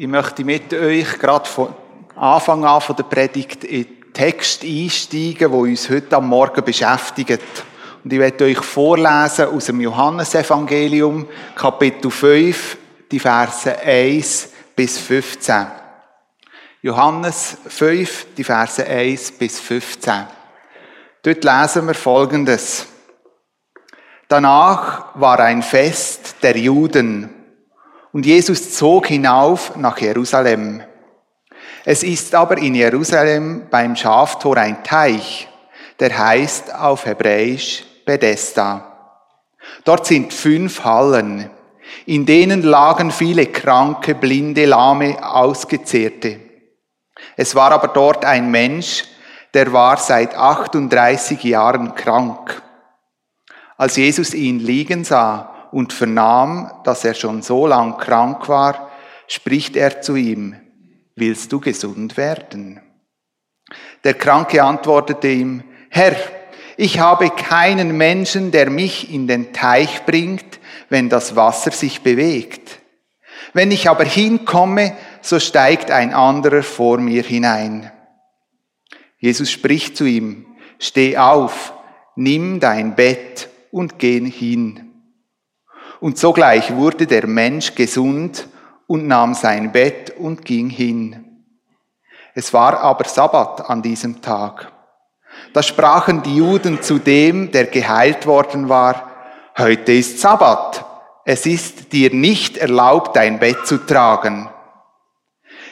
Ich möchte mit euch gerade von Anfang an von der Predigt in den Text einsteigen, wo uns heute am Morgen beschäftigt. Und ich werde euch vorlesen aus dem Johannesevangelium, Kapitel 5, die Verse 1 bis 15. Johannes 5, die Verse 1 bis 15. Dort lesen wir Folgendes. Danach war ein Fest der Juden und Jesus zog hinauf nach Jerusalem. Es ist aber in Jerusalem beim Schaftor ein Teich, der heißt auf Hebräisch Bethesda. Dort sind fünf Hallen, in denen lagen viele Kranke, Blinde, Lahme, Ausgezehrte. Es war aber dort ein Mensch, der war seit 38 Jahren krank. Als Jesus ihn liegen sah, und vernahm, dass er schon so lang krank war, spricht er zu ihm, willst du gesund werden? Der Kranke antwortete ihm, Herr, ich habe keinen Menschen, der mich in den Teich bringt, wenn das Wasser sich bewegt. Wenn ich aber hinkomme, so steigt ein anderer vor mir hinein. Jesus spricht zu ihm, steh auf, nimm dein Bett und geh hin. Und sogleich wurde der Mensch gesund und nahm sein Bett und ging hin. Es war aber Sabbat an diesem Tag. Da sprachen die Juden zu dem, der geheilt worden war, heute ist Sabbat, es ist dir nicht erlaubt, dein Bett zu tragen.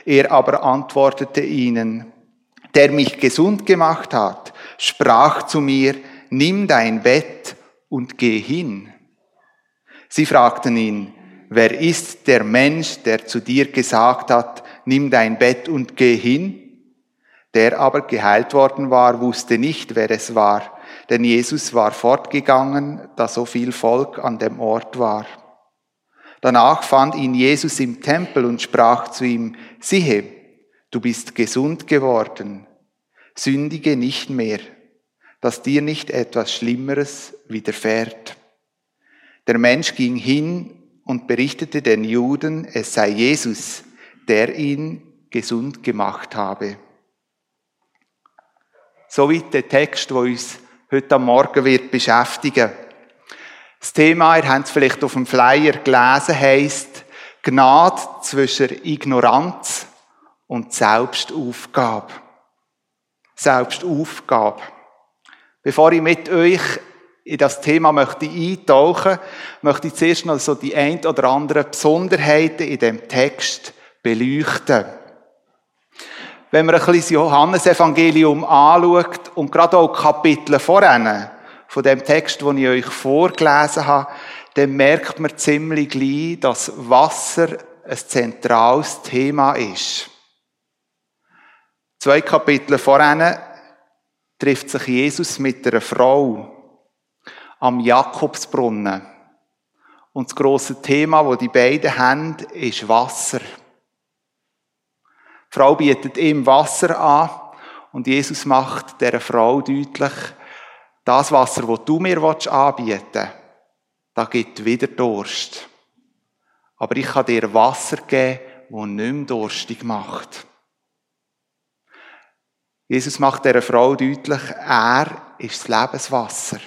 Er aber antwortete ihnen, der mich gesund gemacht hat, sprach zu mir, nimm dein Bett und geh hin. Sie fragten ihn, wer ist der Mensch, der zu dir gesagt hat, nimm dein Bett und geh hin? Der aber geheilt worden war, wusste nicht, wer es war, denn Jesus war fortgegangen, da so viel Volk an dem Ort war. Danach fand ihn Jesus im Tempel und sprach zu ihm, siehe, du bist gesund geworden, sündige nicht mehr, dass dir nicht etwas Schlimmeres widerfährt. Der Mensch ging hin und berichtete den Juden, es sei Jesus, der ihn gesund gemacht habe. Soweit der Text, wo uns heute am Morgen wird beschäftigen. Das Thema, ihr habt es vielleicht auf dem Flyer gelesen, heisst Gnade zwischen Ignoranz und Selbstaufgabe. Selbstaufgabe. Bevor ich mit euch in das Thema möchte eintauchen, möchte ich zuerst noch so die ein oder anderen Besonderheiten in dem Text beleuchten. Wenn man ein bisschen das Johannesevangelium anschaut und gerade auch Kapitel voran von dem Text, den ich euch vorgelesen habe, dann merkt man ziemlich gleich, dass Wasser ein zentrales Thema ist. Zwei Kapitel voran trifft sich Jesus mit einer Frau am Jakobsbrunnen. Und das grosse Thema, wo die beiden haben, ist Wasser. Die Frau bietet ihm Wasser an und Jesus macht der Frau deutlich, das Wasser, das du mir anbieten willst, da gibt wieder Durst. Aber ich kann dir Wasser geben, das nicht mehr durstig macht. Jesus macht der Frau deutlich, er ist das Lebenswasser.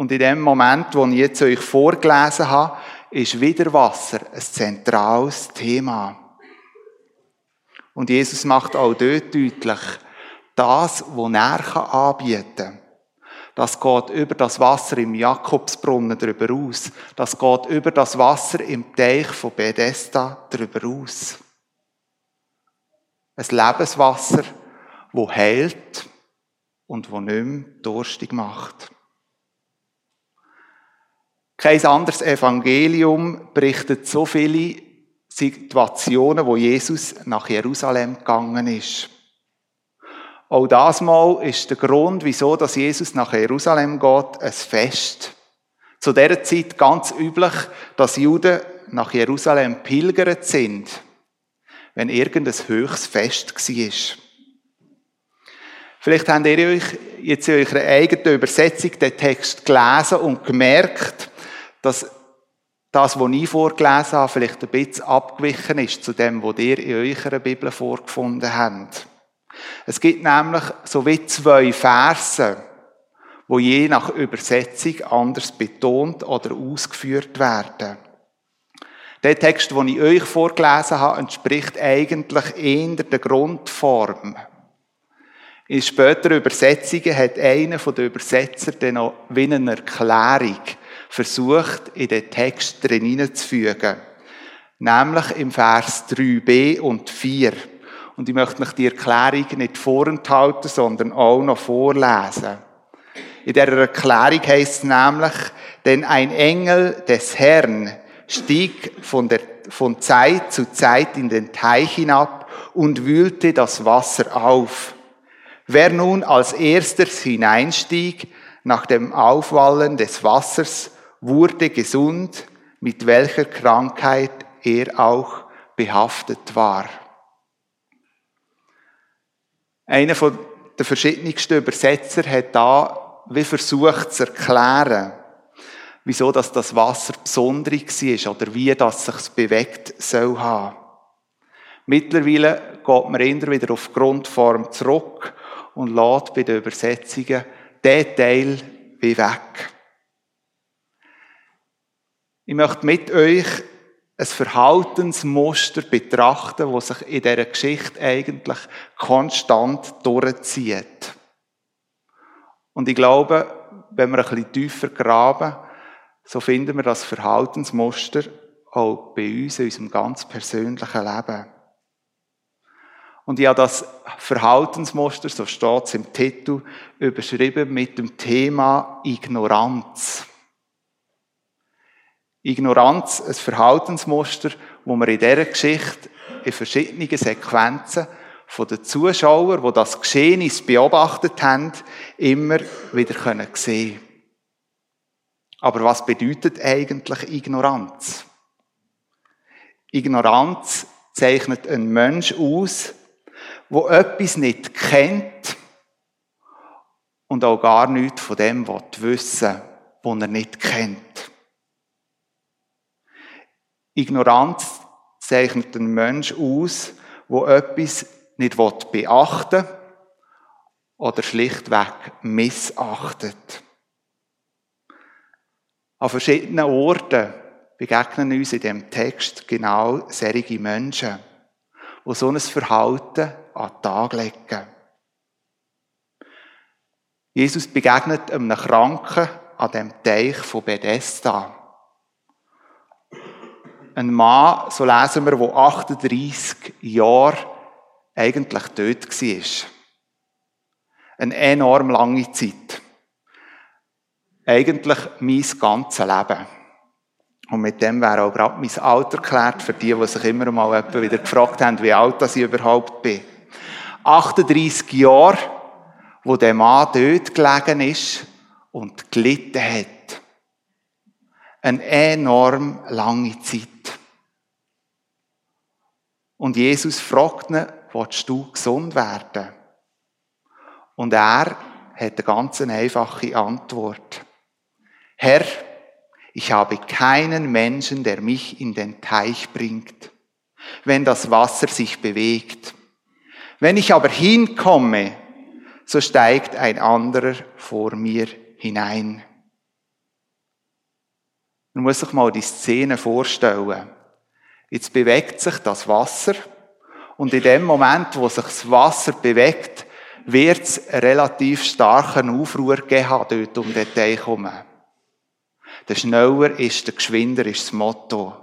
Und in dem Moment, wo ich jetzt euch vorgelesen habe, ist wieder Wasser ein zentrales Thema. Und Jesus macht auch dort deutlich, das, was er anbieten kann, das geht über das Wasser im Jakobsbrunnen darüber aus. Das geht über das Wasser im Teich von Bethesda darüber aus. Ein Lebenswasser, wo heilt und wo nicht mehr durstig macht. Kein anderes Evangelium berichtet so viele Situationen, wo Jesus nach Jerusalem gegangen ist. Auch das Mal ist der Grund, wieso dass Jesus nach Jerusalem geht, ein Fest. Zu dieser Zeit ganz üblich, dass Juden nach Jerusalem pilgert sind, wenn irgendein höchstes Fest war. Vielleicht habt ihr euch jetzt in eurer eigenen Übersetzung den Text gelesen und gemerkt, dass das, was ich vorgelesen habe, vielleicht ein bisschen abgewichen ist zu dem, was ihr in eurer Bibel vorgefunden habt. Es gibt nämlich so wie zwei Verse, wo je nach Übersetzung anders betont oder ausgeführt werden. Der Text, den ich euch vorgelesen habe, entspricht eigentlich eher der Grundform. In späteren Übersetzungen hat einer der Übersetzer dann noch wie eine Erklärung versucht, in den Text drin hineinzufügen. Nämlich im Vers 3b und 4. Und ich möchte mich die Erklärung nicht vorenthalten, sondern auch noch vorlesen. In der Erklärung heißt es nämlich, denn ein Engel des Herrn stieg von, der, von Zeit zu Zeit in den Teich hinab und wühlte das Wasser auf. Wer nun als erstes hineinstieg, nach dem Aufwallen des Wassers, wurde gesund, mit welcher Krankheit er auch behaftet war. Einer von der verschiedensten Übersetzer hat da wie versucht zu erklären, wieso das Wasser besonders war oder wie das sich bewegt soll haben. Mittlerweile geht man eher wieder auf Grundform zurück und lädt bei den Übersetzungen den Teil wie weg. Ich möchte mit euch ein Verhaltensmuster betrachten, das sich in dieser Geschichte eigentlich konstant durchzieht. Und ich glaube, wenn wir ein bisschen tiefer graben, so finden wir das Verhaltensmuster auch bei uns in unserem ganz persönlichen Leben. Und ich habe das Verhaltensmuster, so steht es im Titel, überschrieben mit dem Thema Ignoranz. Ignoranz, ein Verhaltensmuster, wo wir in dieser Geschichte in verschiedenen Sequenzen von den Zuschauern, die das Geschehnis beobachtet haben, immer wieder können sehen Aber was bedeutet eigentlich Ignoranz? Ignoranz zeichnet einen Mensch aus, wo etwas nicht kennt und auch gar nichts von dem wissen was er nicht kennt. Ignoranz zeichnet einen Mensch aus, wo etwas nicht beachten will oder schlichtweg missachtet. An verschiedenen Orten begegnen uns in dem Text genau solche Menschen, die so ein Verhalten an den Tag legen. Jesus begegnet einem Kranken an dem Teich von Bethesda ein Mann, so lesen wir, der 38 Jahre eigentlich tot war. Eine enorm lange Zeit. Eigentlich mein ganzes Leben. Und mit dem wäre auch gerade mein Alter geklärt, für die, die sich immer mal wieder gefragt haben, wie alt ich überhaupt bin. 38 Jahre, wo der Mann dort gelegen ist und gelitten hat. Eine enorm lange Zeit. Und Jesus fragt ihn, willst du gesund werden? Und er hat eine ganz einfache Antwort. Herr, ich habe keinen Menschen, der mich in den Teich bringt, wenn das Wasser sich bewegt. Wenn ich aber hinkomme, so steigt ein anderer vor mir hinein. Man muss sich mal die Szene vorstellen. Jetzt bewegt sich das Wasser und in dem Moment, wo sich das Wasser bewegt, wird es relativ starken Aufruhr geben dort um den Teich herum. Der schneller ist, der geschwinder ist das Motto.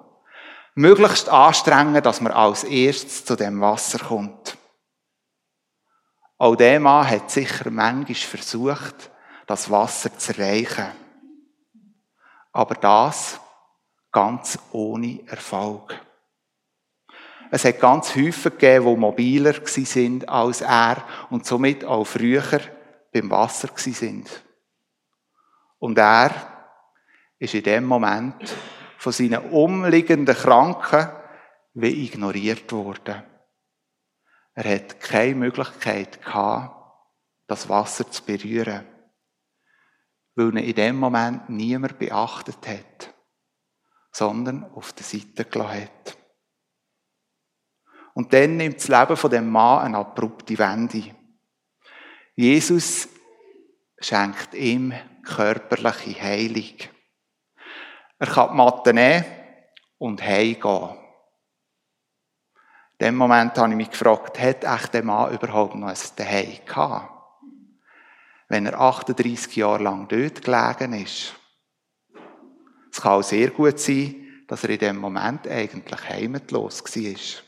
Möglichst anstrengen, dass man als erstes zu dem Wasser kommt. Auch der Mann hat sicher manchmal versucht, das Wasser zu erreichen. Aber das ganz ohne Erfolg. Es hat ganz häufig gegeben, die mobiler sind als er und somit auch früher beim Wasser sind. Und er ist in dem Moment von seinen umliegenden Kranken wie ignoriert worden. Er hat keine Möglichkeit gehabt, das Wasser zu berühren, weil ihn in dem Moment niemand beachtet hat sondern auf der Seite gelassen hat. Und dann nimmt das Leben von dem Mann eine abrupte Wende. Jesus schenkt ihm körperliche Heilung. Er kann die Matte nehmen und heimgehen. In dem Moment habe ich mich gefragt, hat echt der Mann überhaupt noch ein Zuhause gehabt? Wenn er 38 Jahre lang dort gelegen ist. Es kann auch sehr gut sein, dass er in dem Moment eigentlich heimatlos war.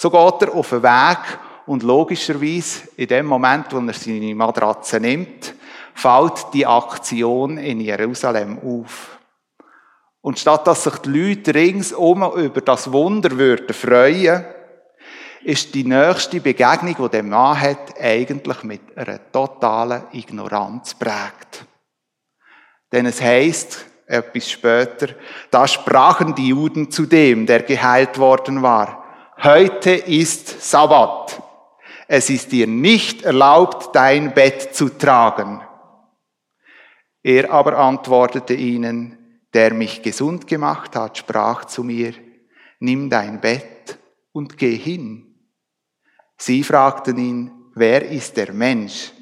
So geht er auf den Weg und logischerweise in dem Moment, wo er seine Matratze nimmt, fällt die Aktion in Jerusalem auf. Und statt dass sich die Leute ringsum über das Wunder würden freuen, ist die nächste Begegnung, die der Mann hat, eigentlich mit einer totalen Ignoranz prägt. Denn es heißt etwas später, da sprachen die Juden zu dem, der geheilt worden war. Heute ist Sabbat. Es ist dir nicht erlaubt, dein Bett zu tragen. Er aber antwortete ihnen, der mich gesund gemacht hat, sprach zu mir, nimm dein Bett und geh hin. Sie fragten ihn, wer ist der Mensch,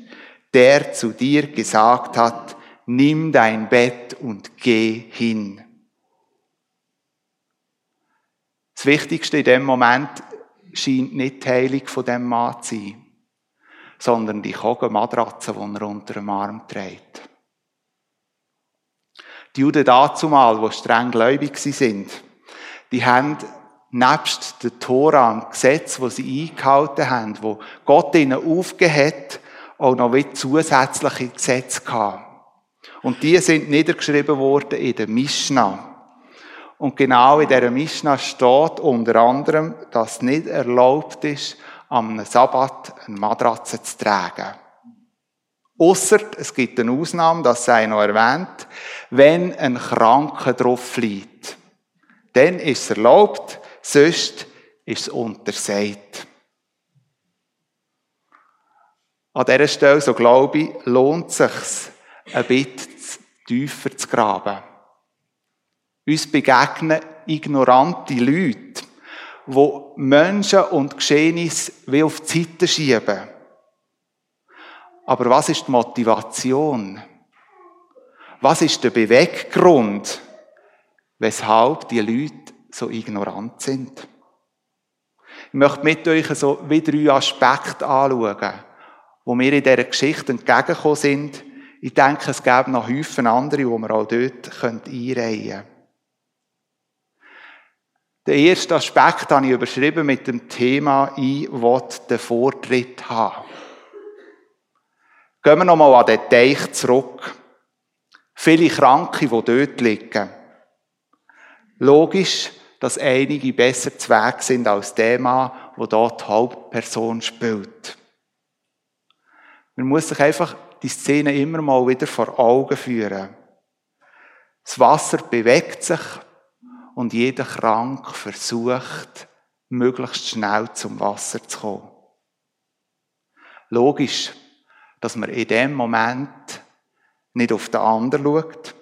der zu dir gesagt hat, nimm dein Bett und geh hin. Das Wichtigste in dem Moment scheint nicht die Heilung von dem Mann zu sein, sondern die Kogenmatratze, die er unter dem Arm trägt. Die Juden dazumal, die streng gläubig sind, die haben nebst der Tora, dem Gesetz, das sie eingehalten haben, wo Gott ihnen aufgehört, auch noch wie zusätzliche Gesetze gehabt. Und die sind niedergeschrieben worden in der Mishnah. Und genau in dieser Mishnah steht unter anderem, dass es nicht erlaubt ist, am Sabbat eine Matratze zu tragen. Ausser, es gibt eine Ausnahme, das sei noch erwähnt, wenn ein Kranker drauf liegt. Dann ist es erlaubt, sonst ist es untersagt. An dieser Stelle, so glaube ich, lohnt es sich, ein bisschen tiefer zu graben. Uns begegnen ignorante Leute, die Menschen und Geschehnisse wie auf die Seite schieben. Aber was ist die Motivation? Was ist der Beweggrund, weshalb die Leute so ignorant sind? Ich möchte mit euch so wie drei Aspekte anschauen, wo mir in dieser Geschichte entgegengekommen sind. Ich denke, es gäbe noch Häufen andere, die wir auch dort einreihen können. Den ersten Aspekt habe ich überschrieben mit dem Thema «Ich will den Vortritt haben». Gehen wir nochmal an den Teich zurück. Viele Kranke, die dort liegen. Logisch, dass einige besser zu Weg sind als der Mann, der dort die Hauptperson spielt. Man muss sich einfach die Szene immer mal wieder vor Augen führen. Das Wasser bewegt sich und jeder Krank versucht, möglichst schnell zum Wasser zu kommen. Logisch, dass man in dem Moment nicht auf den anderen schaut,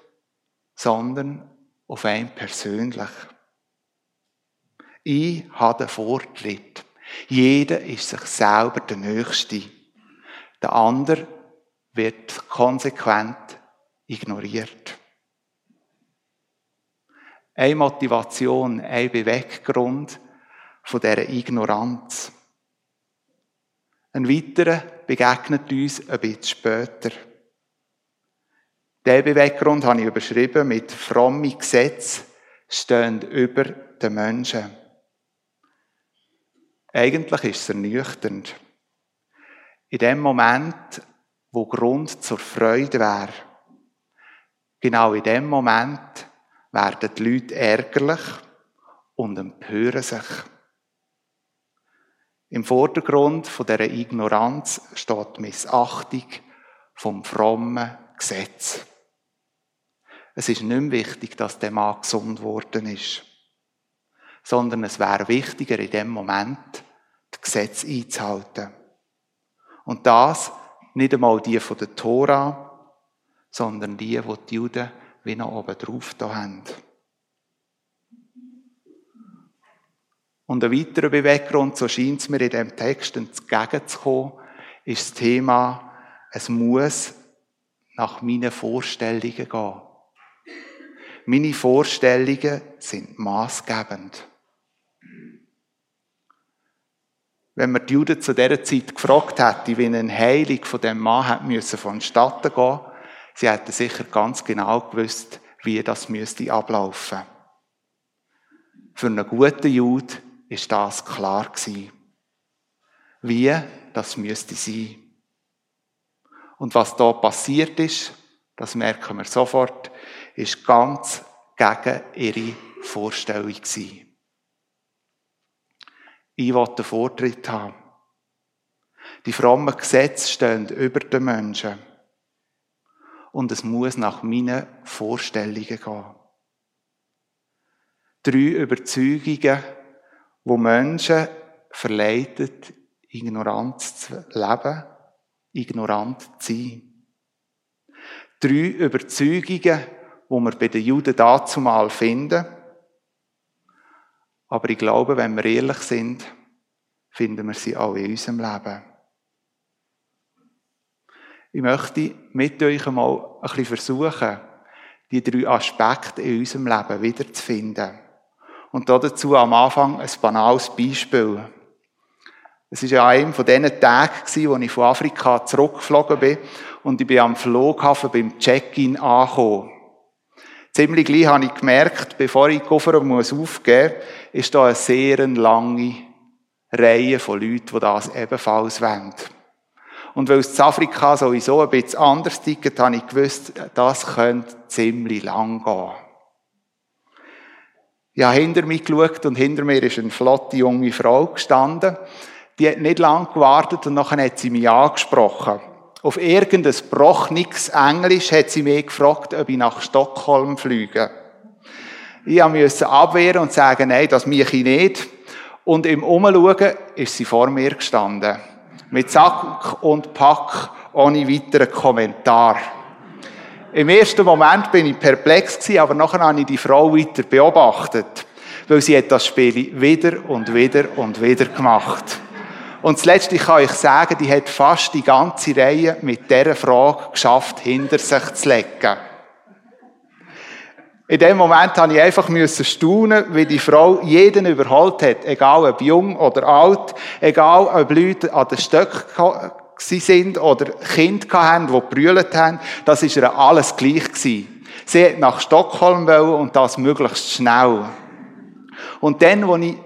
sondern auf einen persönlich. Ich habe den Vortritt. Jeder ist sich selber der Nächste. Der andere wird konsequent ignoriert. Eine Motivation, ein Beweggrund von dieser Ignoranz. Ein weiterer begegnet uns ein bisschen später. Der Beweggrund habe ich überschrieben mit fromme Gesetz stehen über den Menschen. Eigentlich ist es ernüchternd. In dem Moment, wo Grund zur Freude wäre, genau in dem Moment werden die Leute ärgerlich und empören sich. Im Vordergrund von dieser Ignoranz steht die Missachtung vom frommen Gesetz. Es ist nicht mehr wichtig, dass der Mann gesund worden ist, sondern es wäre wichtiger, in dem Moment das Gesetz einzuhalten. Und das nicht einmal die von der Tora, sondern die, die die Juden wie noch oben drauf da haben. Und ein weiterer Beweggrund, so scheint es mir in diesem Text entgegenzukommen, ist das Thema, es muss nach meinen Vorstellungen gehen. Meine Vorstellungen sind maßgebend. Wenn man die Juden zu dieser Zeit gefragt hätte, wie eine Heilung von dem Mann müssen vonstatten gehen, sie hätten sicher ganz genau gewusst, wie das müsste ablaufen. Für einen guten Jude ist das klar gewesen. Wie das müsste sein. Und was da passiert ist, das merken wir sofort, ist ganz gegen ihre Vorstellung gewesen. Ich will den Vortritt haben. Die frommen Gesetze stehen über den Menschen. Und es muss nach meinen Vorstellungen gehen. Drei Überzeugungen, wo Menschen verleitet, ignorant zu leben, ignorant zu sein. Drei Überzeugungen, wo wir bei den Juden dazu mal finden. Aber ich glaube, wenn wir ehrlich sind, finden wir sie auch in unserem Leben. Ich möchte mit euch einmal ein bisschen versuchen, die drei Aspekte in unserem Leben wiederzufinden. Und dazu am Anfang ein banales Beispiel. Es war ja einer von diesen Tagen, wo ich von Afrika zurückgeflogen bin und ich bin am Flughafen beim Check-in angekommen. Ziemlich gleich habe ich gemerkt, bevor ich die Koffer muss aufgeben muss, ist da eine sehr lange Reihe von Leuten, die das ebenfalls wollen. Und weil es in Afrika sowieso ein bisschen anders tickt, habe ich gewusst, das könnte ziemlich lang gehen. Ich habe hinter mich geschaut und hinter mir ist eine flotte junge Frau gestanden. Die hat nicht lang gewartet und nachher hat sie mich angesprochen. Auf irgendein brochniges Englisch hat sie mich gefragt, ob ich nach Stockholm fliege. Ich musste abwehren und sagen, nein, das mache ich nicht. Und im Umschauen ist sie vor mir gestanden. Mit Sack und Pack, ohne weiteren Kommentar. Im ersten Moment bin ich perplex gewesen, aber nachher habe ich die Frau weiter beobachtet. Weil sie hat das Spiel wieder und wieder und wieder gemacht. Und zuletzt, ich kann euch sagen, die hat fast die ganze Reihe mit dieser Frage geschafft, hinter sich zu legen. In dem Moment habe ich einfach staunen, wie die Frau jeden überholt hat, egal ob jung oder alt, egal ob Leute an den Stöcken sind oder Kinder hatten, die gebrüllt haben, das ist ihr alles gleich gewesen. Sie hat nach Stockholm wollen und das möglichst schnell. Und dann, als ich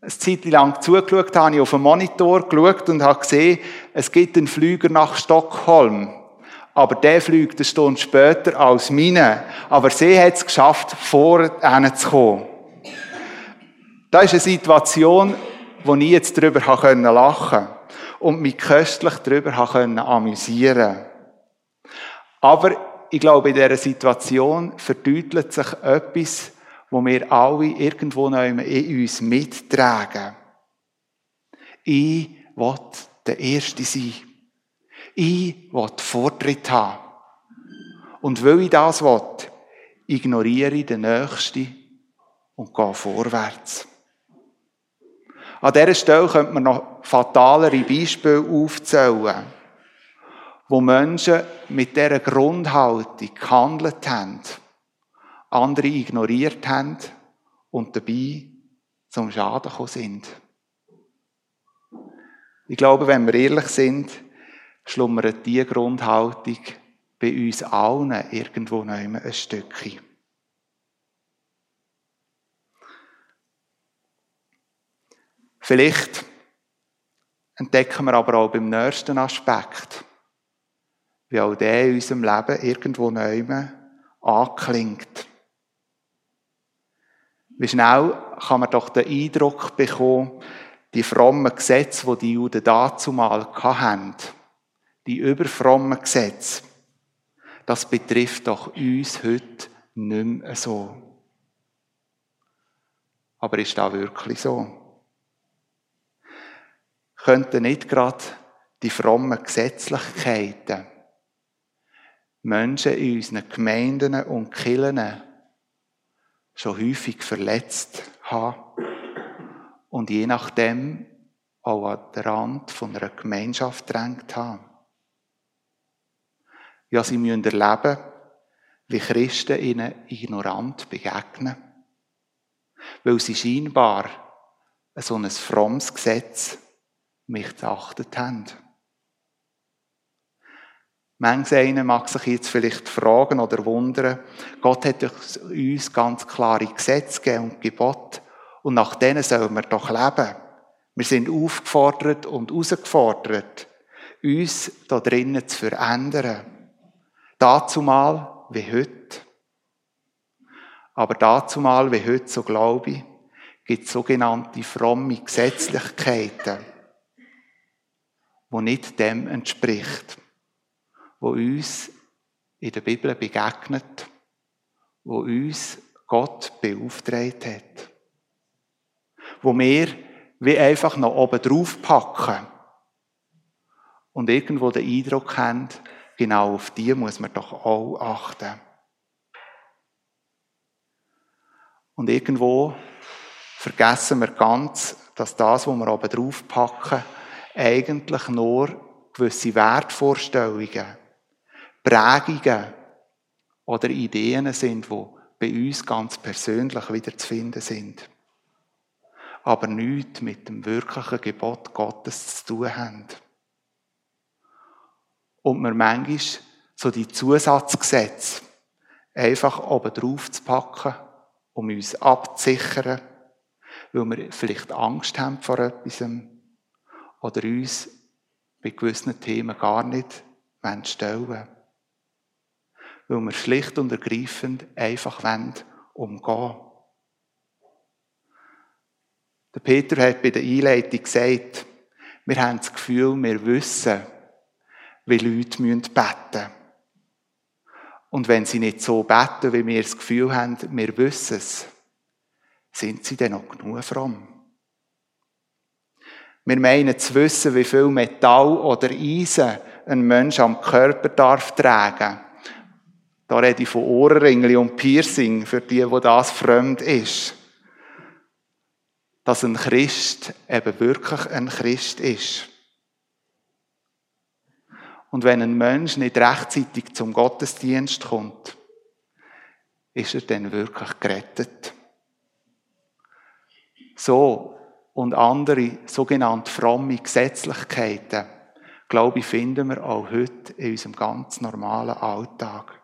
eine Zeit lang zugeschaut habe, habe ich auf den Monitor geschaut und habe gesehen, es gibt einen Flüger nach Stockholm. Aber der fliegt eine Stunde später als meine. Aber sie hat es geschafft, vor ihnen zu kommen. Das ist eine Situation, wo ich jetzt darüber lachen konnte und mich köstlich darüber amüsieren konnte. Aber ich glaube, in dieser Situation verdeutlicht sich etwas, wo wir alle irgendwo in uns mittragen. Ich will der Erste sein. Ich will Vortritt haben. Und weil ich das will, ignoriere ich den Nächsten und gehe vorwärts. An dieser Stelle könnte man noch fatalere Beispiele aufzählen, wo Menschen mit dieser Grundhaltung gehandelt haben, andere ignoriert haben und dabei zum Schaden gekommen sind. Ich glaube, wenn wir ehrlich sind, schlummert diese Grundhaltung bei uns allen irgendwo noch ein Stückchen. Vielleicht entdecken wir aber auch beim nächsten Aspekt, wie auch der in unserem Leben irgendwo neu anklingt. Wie schnell kann man doch den Eindruck bekommen, die frommen Gesetze, die die Juden dazu mal hatten, die überfrommen Gesetze, das betrifft doch uns heute nicht mehr so. Aber ist das wirklich so? Könnten nicht gerade die frommen Gesetzlichkeiten Menschen in unseren Gemeinden und Kirchen schon häufig verletzt haben und je nachdem auch an den Rand einer Gemeinschaft drängt haben. Ja, sie müssen erleben, wie Christen ihnen ignorant begegnen, weil sie scheinbar so ein frommes Gesetz missachtet haben. Manch einer mag sich jetzt vielleicht fragen oder wundern, Gott hat uns ganz klare Gesetze gegeben und Gebote und nach denen sollen wir doch leben. Wir sind aufgefordert und herausgefordert, uns da drinnen zu verändern. Dazu mal wie heute. Aber dazu mal wie heute, so glaube ich, gibt es sogenannte fromme Gesetzlichkeiten, wo nicht dem entspricht wo uns in der Bibel begegnet, wo uns Gott beauftragt hat. Wo wir wie einfach noch oben drauf packen und irgendwo den Eindruck haben, genau auf die muss man doch auch achten. Und irgendwo vergessen wir ganz, dass das, was wir oben drauf packen, eigentlich nur gewisse Wertvorstellungen Prägungen oder Ideen sind, die bei uns ganz persönlich wieder zu finden sind. Aber nichts mit dem wirklichen Gebot Gottes zu tun haben. Und wir manchmal so die Zusatzgesetze einfach oben drauf zu packen, um uns abzusichern, weil wir vielleicht Angst haben vor etwas oder uns bei gewissen Themen gar nicht stellen wollen weil wir schlicht und ergreifend einfach umgehen wollen. Der Peter hat bei der Einleitung gesagt, wir haben das Gefühl, wir wissen, wie Leute beten müssen. Und wenn sie nicht so beten, wie wir das Gefühl haben, wir wissen es, sind sie dann noch genug fromm? Wir meinen zu wissen, wie viel Metall oder Eisen ein Mensch am Körper darf tragen da rede ich von Ohrringli und Piercing, für die, wo das fremd ist. Dass ein Christ eben wirklich ein Christ ist. Und wenn ein Mensch nicht rechtzeitig zum Gottesdienst kommt, ist er dann wirklich gerettet. So und andere sogenannte fromme Gesetzlichkeiten, glaube ich, finden wir auch heute in unserem ganz normalen Alltag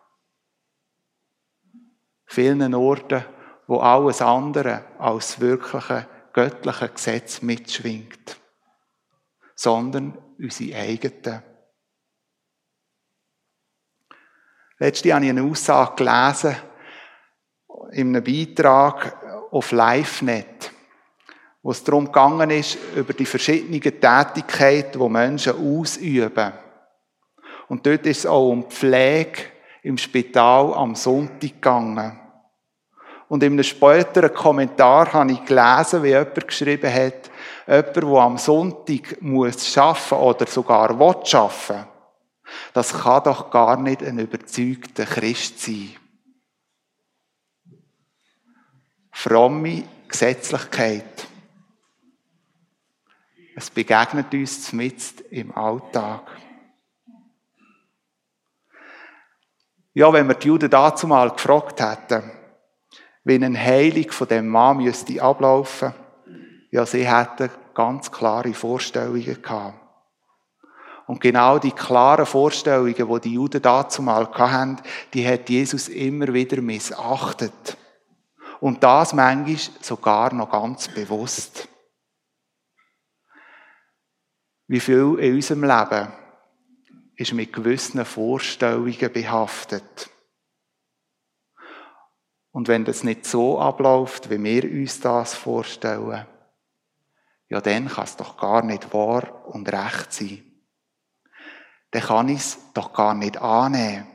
vielen Orten, wo alles andere als wirkliche göttliche Gesetz mitschwingt, sondern unsere eigenen. Letztens habe ich eine Aussage gelesen in einem Beitrag auf LiveNet, wo es darum gegangen ist, über die verschiedenen Tätigkeiten, die Menschen ausüben. Und dort ist es auch um Pflege im Spital am Sonntag gegangen. Und in einem späteren Kommentar habe ich gelesen, wie jemand geschrieben hat, jemand, der am Sonntag muss arbeiten oder sogar arbeiten, das kann doch gar nicht ein überzeugter Christ sein. Fromme Gesetzlichkeit. Es begegnet uns mitten im Alltag. Ja, wenn wir die Juden dazu mal gefragt hätten, wie eine Heilung von dem Mann müsste ablaufen, ja, sie hätten ganz klare Vorstellungen gehabt. Und genau die klaren Vorstellungen, die die Juden dazu mal hatten, die hat Jesus immer wieder missachtet. Und das manchmal sogar noch ganz bewusst. Wie viel in unserem Leben ist mit gewissen Vorstellungen behaftet. Und wenn das nicht so abläuft, wie wir uns das vorstellen, ja, dann kann es doch gar nicht wahr und recht sein. Dann kann ich es doch gar nicht annehmen.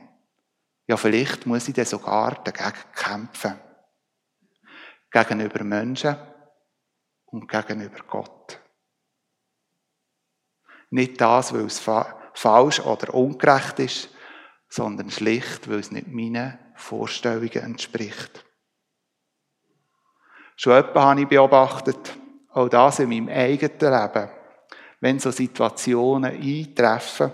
Ja, vielleicht muss ich dann sogar dagegen kämpfen. Gegenüber Menschen und gegenüber Gott. Nicht das, weil es falsch oder ungerecht ist, sondern schlicht, weil es nicht meinen Vorstellungen entspricht. Schon etwa habe ich beobachtet, auch das in meinem eigenen Leben, wenn so Situationen eintreffen,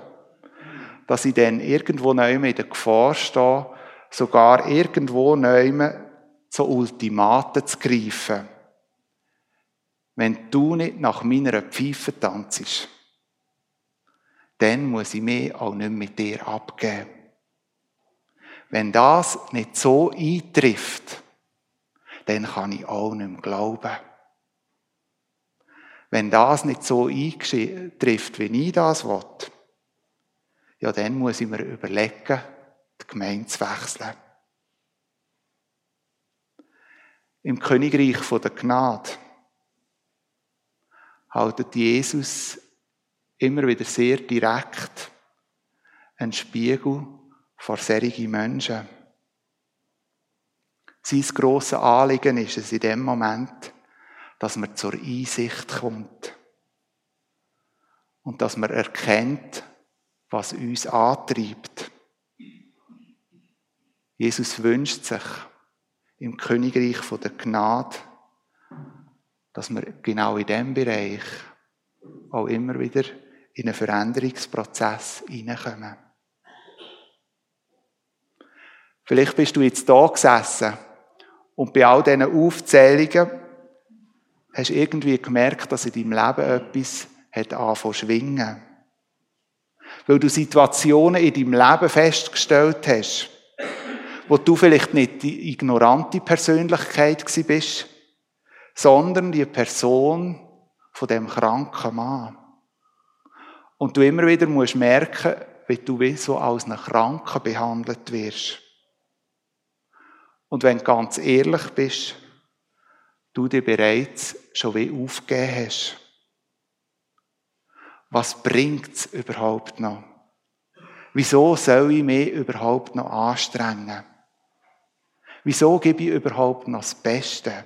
dass ich dann irgendwo neu in der Gefahr stehe, sogar irgendwo neu so Ultimaten zu greifen. Wenn du nicht nach meiner Pfeife tanzt, dann muss ich mich auch nicht mit dir abgeben. Wenn das nicht so eintrifft, dann kann ich auch nicht mehr glauben. Wenn das nicht so eintrifft, wie ich das will, ja, dann muss ich mir überlegen, die Gemeinde zu wechseln. Im Königreich der Gnade haltet Jesus immer wieder sehr direkt einen Spiegel vor solchen Menschen. Sein grosses Anliegen ist es in dem Moment, dass man zur Einsicht kommt und dass man erkennt, was uns antreibt. Jesus wünscht sich im Königreich der Gnade, dass wir genau in diesem Bereich auch immer wieder in einen Veränderungsprozess hineinkommen. Vielleicht bist du jetzt da gesessen und bei all diesen Aufzählungen hast du irgendwie gemerkt, dass in deinem Leben etwas hat angefangen zu schwingen. Weil du Situationen in deinem Leben festgestellt hast, wo du vielleicht nicht die ignorante Persönlichkeit bist, sondern die Person von dem kranken Mann. Und du immer wieder musst merken, wie du wie so als ein Kranker behandelt wirst. Und wenn du ganz ehrlich bist, du dir bereits schon wie aufgegeben hast. Was bringt es überhaupt noch? Wieso soll ich mich überhaupt noch anstrengen? Wieso gebe ich überhaupt noch das Beste?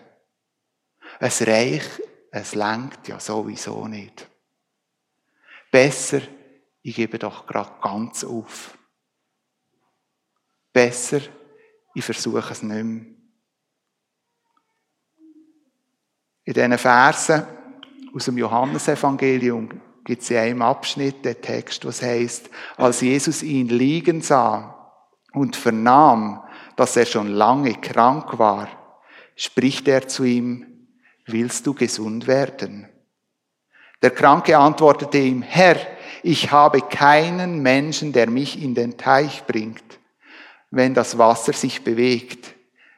Es reicht, es lenkt ja sowieso nicht. Besser, ich gebe doch gerade ganz auf. Besser, ich versuche es nicht mehr. In diesen Versen aus dem Johannesevangelium gibt es in einem Abschnitt den Text, was heißt, als Jesus ihn liegen sah und vernahm, dass er schon lange krank war, spricht er zu ihm, willst du gesund werden? Der Kranke antwortete ihm, Herr, ich habe keinen Menschen, der mich in den Teich bringt, wenn das Wasser sich bewegt.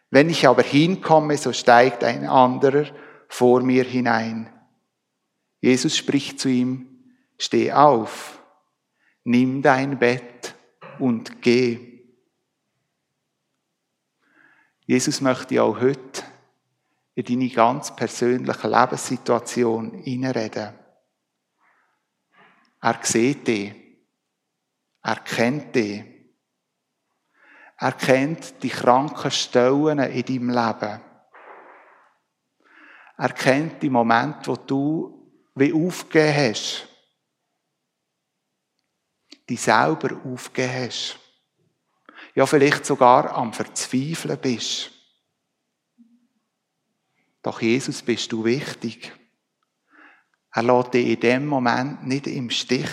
Wenn ich aber hinkomme, so steigt ein anderer vor mir hinein. Jesus spricht zu ihm, steh auf, nimm dein Bett und geh. Jesus möchte auch heute in deine ganz persönliche Lebenssituation hineinreden. Er sieht dich. Er kennt dich. Er kennt die kranken Stellen in deinem Leben. Er kennt die Momente, wo du wie aufgegeben hast. Die selber aufgegeben hast. Ja, vielleicht sogar am Verzweifeln bist. Doch Jesus bist du wichtig. Er lässt dich in dem Moment nicht im Stich.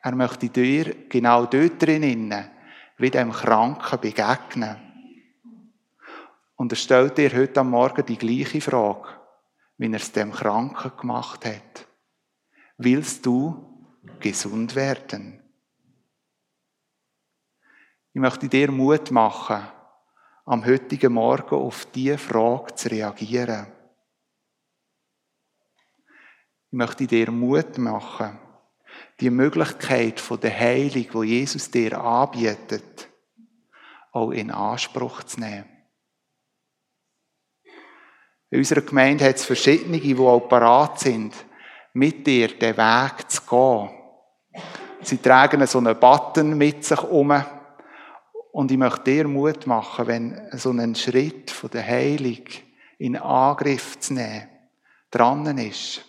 Er möchte dir genau dort drinnen, wie dem Kranken begegnen. Und er stellt dir heute am Morgen die gleiche Frage, wie er es dem Kranken gemacht hat. Willst du gesund werden? Ich möchte dir Mut machen, am heutigen Morgen auf diese Frage zu reagieren. Ich möchte dir Mut machen, die Möglichkeit von der Heilung, wo Jesus dir anbietet, auch in Anspruch zu nehmen. In unserer Gemeinde hat es verschiedene, die auch parat sind, mit dir den Weg zu gehen. Sie tragen so einen Button mit sich um. Und ich möchte dir Mut machen, wenn so ein Schritt von der Heilung in Angriff zu nehmen dran ist,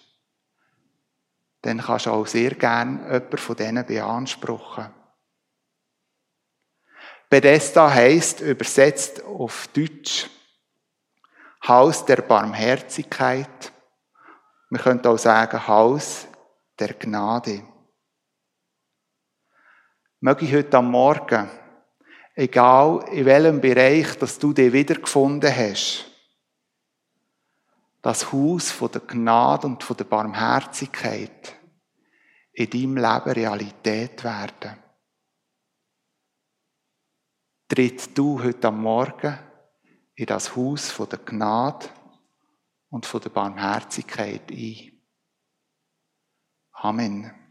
dann kannst du auch sehr gern jemanden von denen beanspruchen. Bethesda heißt übersetzt auf Deutsch Haus der Barmherzigkeit. Wir könnten auch sagen Haus der Gnade. Möge ich heute am Morgen, egal in welchem Bereich, dass du dich wiedergefunden hast, das Haus von der Gnade und von der Barmherzigkeit in deinem Leben Realität werden. Tritt du heute am Morgen in das Haus von der Gnade und von der Barmherzigkeit ein. Amen.